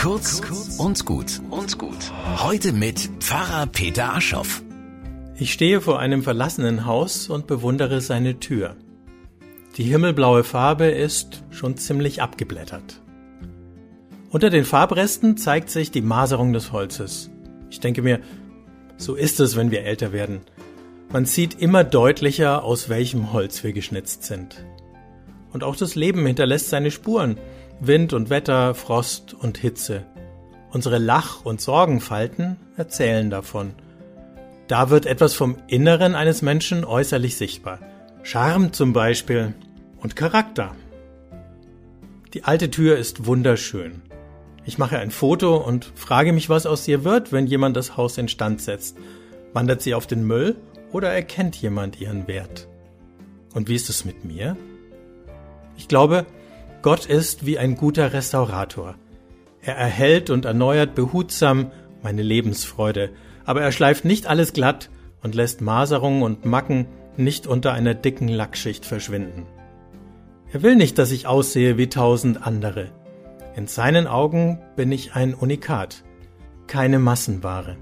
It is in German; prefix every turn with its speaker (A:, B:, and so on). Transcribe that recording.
A: Kurz und gut und gut. Heute mit Pfarrer Peter Aschoff.
B: Ich stehe vor einem verlassenen Haus und bewundere seine Tür. Die himmelblaue Farbe ist schon ziemlich abgeblättert. Unter den Farbresten zeigt sich die Maserung des Holzes. Ich denke mir, so ist es, wenn wir älter werden. Man sieht immer deutlicher, aus welchem Holz wir geschnitzt sind. Und auch das Leben hinterlässt seine Spuren. Wind und Wetter, Frost und Hitze. Unsere Lach- und Sorgenfalten erzählen davon. Da wird etwas vom Inneren eines Menschen äußerlich sichtbar. Charme zum Beispiel und Charakter. Die alte Tür ist wunderschön. Ich mache ein Foto und frage mich, was aus ihr wird, wenn jemand das Haus instand setzt. Wandert sie auf den Müll oder erkennt jemand ihren Wert? Und wie ist es mit mir? Ich glaube, Gott ist wie ein guter Restaurator. Er erhält und erneuert behutsam meine Lebensfreude, aber er schleift nicht alles glatt und lässt Maserungen und Macken nicht unter einer dicken Lackschicht verschwinden. Er will nicht, dass ich aussehe wie tausend andere. In seinen Augen bin ich ein Unikat, keine Massenware.